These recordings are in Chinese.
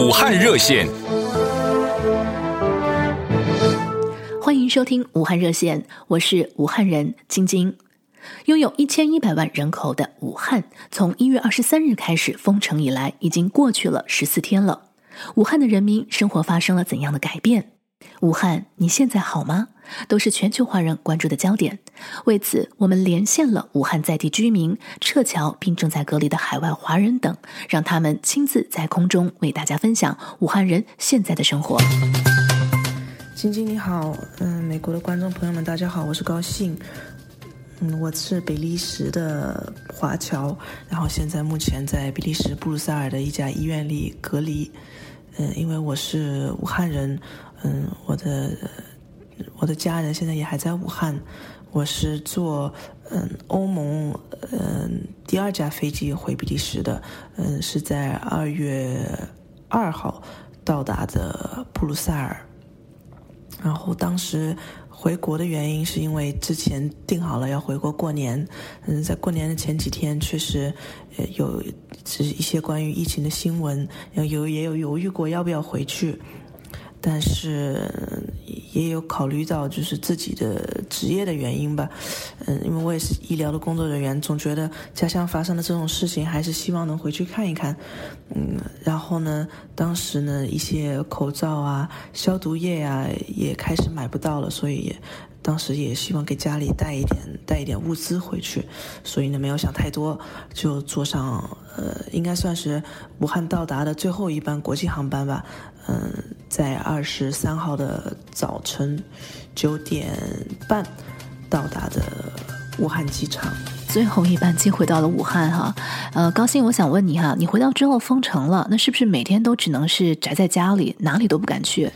武汉热线，欢迎收听武汉热线，我是武汉人晶晶。拥有一千一百万人口的武汉，从一月二十三日开始封城以来，已经过去了十四天了。武汉的人民生活发生了怎样的改变？武汉，你现在好吗？都是全球华人关注的焦点。为此，我们连线了武汉在地居民、撤侨并正在隔离的海外华人等，让他们亲自在空中为大家分享武汉人现在的生活。晶晶你好，嗯，美国的观众朋友们，大家好，我是高兴，嗯，我是比利时的华侨，然后现在目前在比利时布鲁塞尔的一家医院里隔离，嗯，因为我是武汉人，嗯，我的。我的家人现在也还在武汉，我是坐嗯欧盟嗯第二架飞机回比利时的，嗯是在二月二号到达的布鲁塞尔，然后当时回国的原因是因为之前定好了要回国过年，嗯在过年的前几天确实有是一些关于疫情的新闻，有也有犹豫过要不要回去。但是也有考虑到就是自己的职业的原因吧，嗯，因为我也是医疗的工作人员，总觉得家乡发生的这种事情，还是希望能回去看一看，嗯，然后呢，当时呢一些口罩啊、消毒液啊也开始买不到了，所以也当时也希望给家里带一点带一点物资回去，所以呢没有想太多，就坐上呃应该算是武汉到达的最后一班国际航班吧，嗯。在二十三号的早晨九点半到达的武汉机场，最后一班机回到了武汉哈。呃，高兴，我想问你哈，你回到之后封城了，那是不是每天都只能是宅在家里，哪里都不敢去？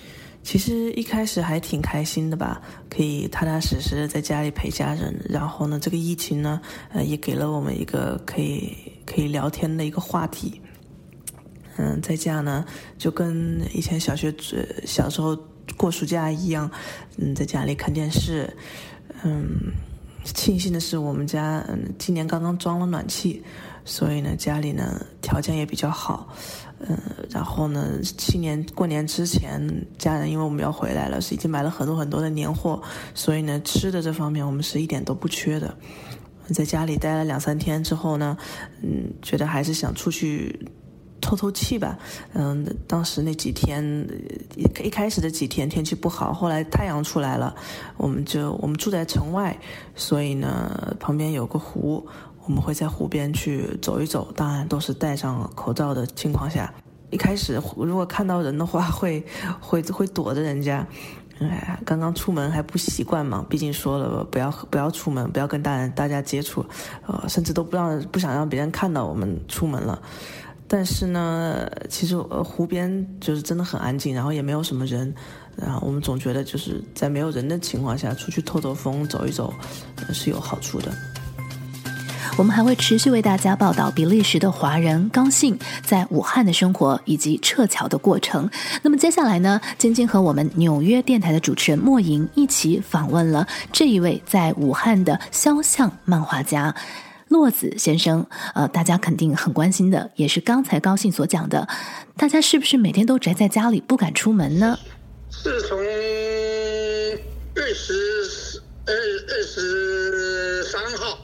其实一开始还挺开心的吧，可以踏踏实实的在家里陪家人。然后呢，这个疫情呢，呃，也给了我们一个可以可以聊天的一个话题。嗯，在家呢，就跟以前小学、小时候过暑假一样，嗯，在家里看电视。嗯，庆幸的是，我们家嗯今年刚刚装了暖气，所以呢，家里呢条件也比较好。嗯，然后呢，去年过年之前，家人因为我们要回来了，是已经买了很多很多的年货，所以呢，吃的这方面我们是一点都不缺的。在家里待了两三天之后呢，嗯，觉得还是想出去。透透气吧，嗯，当时那几天一一开始的几天天气不好，后来太阳出来了，我们就我们住在城外，所以呢，旁边有个湖，我们会在湖边去走一走，当然都是戴上口罩的情况下。一开始如果看到人的话，会会会躲着人家，哎，刚刚出门还不习惯嘛，毕竟说了不要不要出门，不要跟大人大家接触，呃，甚至都不让不想让别人看到我们出门了。但是呢，其实呃湖边就是真的很安静，然后也没有什么人，然后我们总觉得就是在没有人的情况下出去透透风、走一走，是有好处的。我们还会持续为大家报道比利时的华人高兴在武汉的生活以及撤侨的过程。那么接下来呢，晶晶和我们纽约电台的主持人莫莹一起访问了这一位在武汉的肖像漫画家。洛子先生，呃，大家肯定很关心的，也是刚才高兴所讲的，大家是不是每天都宅在家里不敢出门呢？是从二十二二十三号，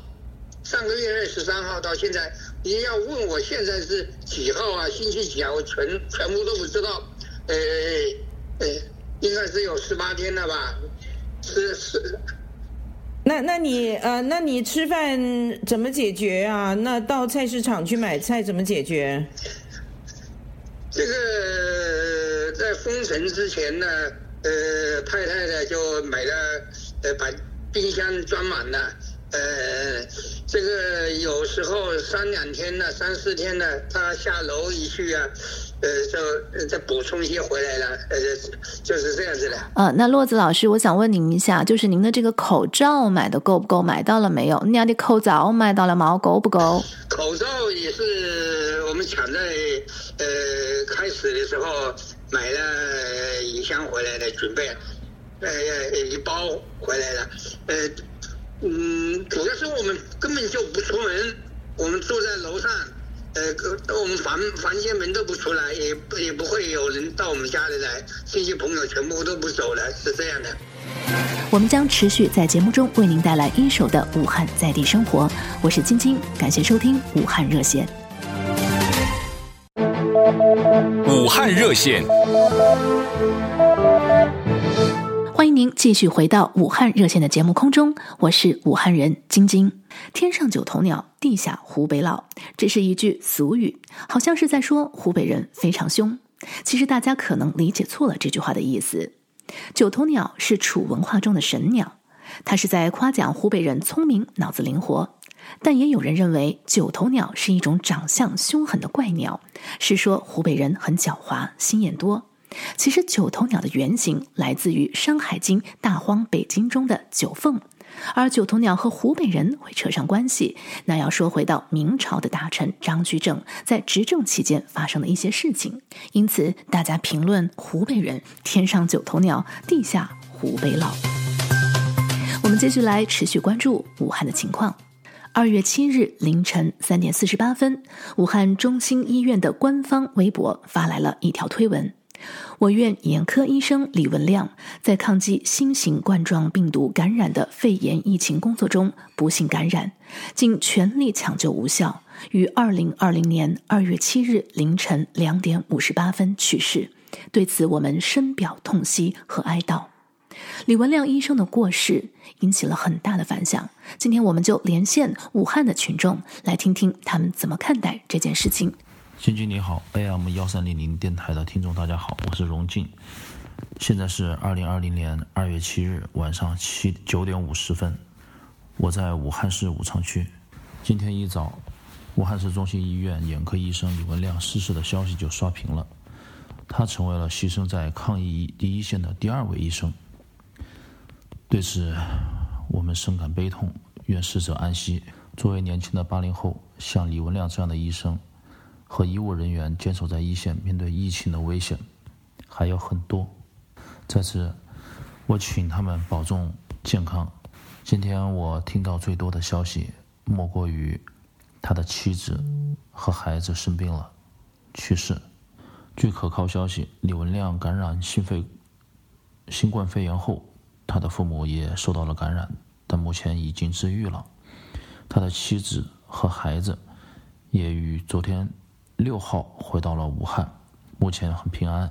上个月二十三号到现在，你要问我现在是几号啊？星期几啊？我全全部都不知道。呃呃，应该是有十八天了吧？是是。那那你呃，那你吃饭怎么解决啊？那到菜市场去买菜怎么解决？这个在封城之前呢，呃，太太呢就买了，呃，把冰箱装满了，呃，这个有时候三两天呢，三四天呢，他下楼一去啊。呃，就再补充一些回来了，呃，就是这样子的。呃，那洛子老师，我想问您一下，就是您的这个口罩买的够不够？买到了没有？你的口罩买到了吗？够不够？口罩也是我们抢在呃开始的时候买了一箱回来的，准备呃一包回来了。呃，嗯，主要是我们根本就不出门，我们住在楼上。呃，我们房房间门都不出来，也也不会有人到我们家里来，亲戚朋友全部都不走了，是这样的。我们将持续在节目中为您带来一手的武汉在地生活，我是晶晶，感谢收听武汉热线。武汉热线。欢迎您继续回到武汉热线的节目空中，我是武汉人晶晶。天上九头鸟，地下湖北佬，这是一句俗语，好像是在说湖北人非常凶。其实大家可能理解错了这句话的意思。九头鸟是楚文化中的神鸟，它是在夸奖湖北人聪明、脑子灵活。但也有人认为九头鸟是一种长相凶狠的怪鸟，是说湖北人很狡猾、心眼多。其实九头鸟的原型来自于《山海经·大荒北经》中的九凤，而九头鸟和湖北人会扯上关系，那要说回到明朝的大臣张居正在执政期间发生的一些事情。因此，大家评论湖北人天上九头鸟，地下湖北佬。我们继续来持续关注武汉的情况。二月七日凌晨三点四十八分，武汉中心医院的官方微博发来了一条推文。我院眼科医生李文亮在抗击新型冠状病毒感染的肺炎疫情工作中不幸感染，经全力抢救无效，于二零二零年二月七日凌晨两点五十八分去世。对此，我们深表痛惜和哀悼。李文亮医生的过世引起了很大的反响。今天，我们就连线武汉的群众，来听听他们怎么看待这件事情。晶晶你好，AM 幺三零零电台的听众大家好，我是荣静，现在是二零二零年二月七日晚上七九点五十分，我在武汉市武昌区。今天一早，武汉市中心医院眼科医生李文亮逝世的消息就刷屏了，他成为了牺牲在抗疫第一线的第二位医生。对此，我们深感悲痛，愿逝者安息。作为年轻的八零后，像李文亮这样的医生。和医务人员坚守在一线，面对疫情的危险还有很多。在此，我请他们保重健康。今天我听到最多的消息，莫过于他的妻子和孩子生病了，去世。据可靠消息，李文亮感染新肺新冠肺炎后，他的父母也受到了感染，但目前已经治愈了。他的妻子和孩子也于昨天。六号回到了武汉，目前很平安，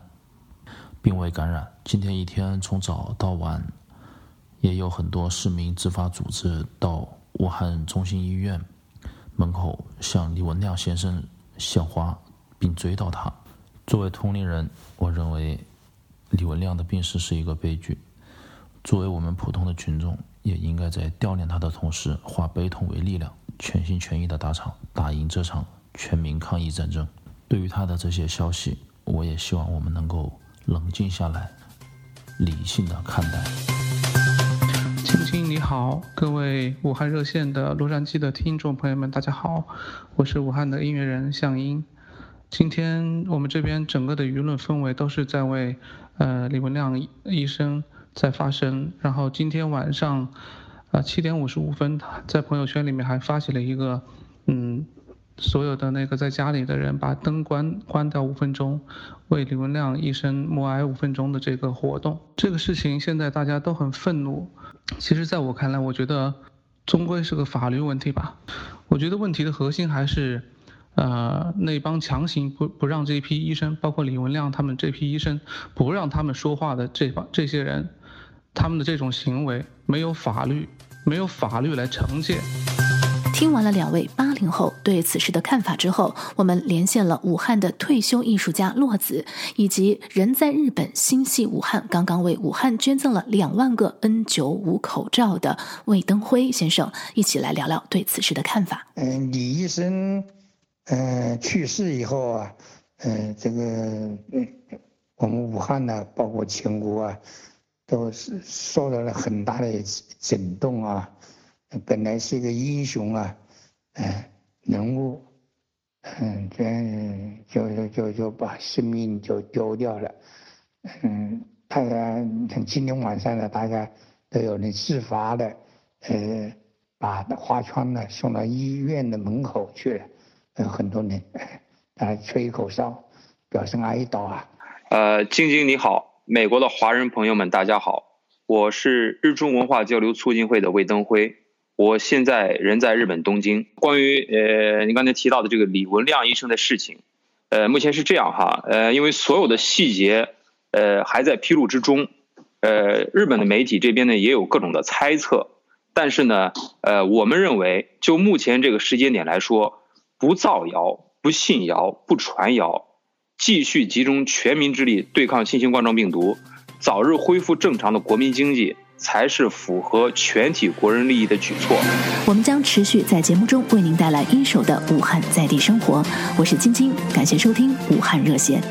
并未感染。今天一天从早到晚，也有很多市民自发组织到武汉中心医院门口向李文亮先生献花，并追悼他。作为同龄人，我认为李文亮的病逝是一个悲剧。作为我们普通的群众，也应该在悼念他的同时，化悲痛为力量，全心全意的打场，打赢这场。全民抗疫战争，对于他的这些消息，我也希望我们能够冷静下来，理性的看待。青青你好，各位武汉热线的洛杉矶的听众朋友们，大家好，我是武汉的音乐人向英。今天我们这边整个的舆论氛围都是在为呃李文亮医生在发声，然后今天晚上啊七点五十五分，在朋友圈里面还发起了一个嗯。所有的那个在家里的人把灯关关掉五分钟，为李文亮医生默哀五分钟的这个活动，这个事情现在大家都很愤怒。其实，在我看来，我觉得终归是个法律问题吧。我觉得问题的核心还是，呃，那帮强行不不让这批医生，包括李文亮他们这批医生不让他们说话的这帮这些人，他们的这种行为没有法律，没有法律来惩戒。听完了两位八零后对此事的看法之后，我们连线了武汉的退休艺术家洛子，以及人在日本心系武汉、刚刚为武汉捐赠了两万个 N 九五口罩的魏登辉先生，一起来聊聊对此事的看法。嗯，李医生，嗯、呃，去世以后啊，嗯、呃，这个，我们武汉呢，包括全国啊，都是受到了很大的震动啊。本来是一个英雄啊，嗯，人物，嗯，这样就就就就把生命就丢掉了，嗯，大家今天晚上呢，大家都有人自发的，呃，把花圈呢送到医院的门口去了，嗯很多人啊吹口哨，表示哀悼啊。呃，晶晶你好，美国的华人朋友们大家好，我是日中文化交流促进会的魏登辉，我现在人在日本东京。关于呃你刚才提到的这个李文亮医生的事情，呃，目前是这样哈，呃，因为所有的细节呃还在披露之中，呃，日本的媒体这边呢也有各种的猜测。但是呢，呃，我们认为，就目前这个时间点来说，不造谣、不信谣、不传谣，继续集中全民之力对抗新型冠状病毒，早日恢复正常的国民经济，才是符合全体国人利益的举措。我们将持续在节目中为您带来一手的武汉在地生活。我是晶晶，感谢收听武汉热线。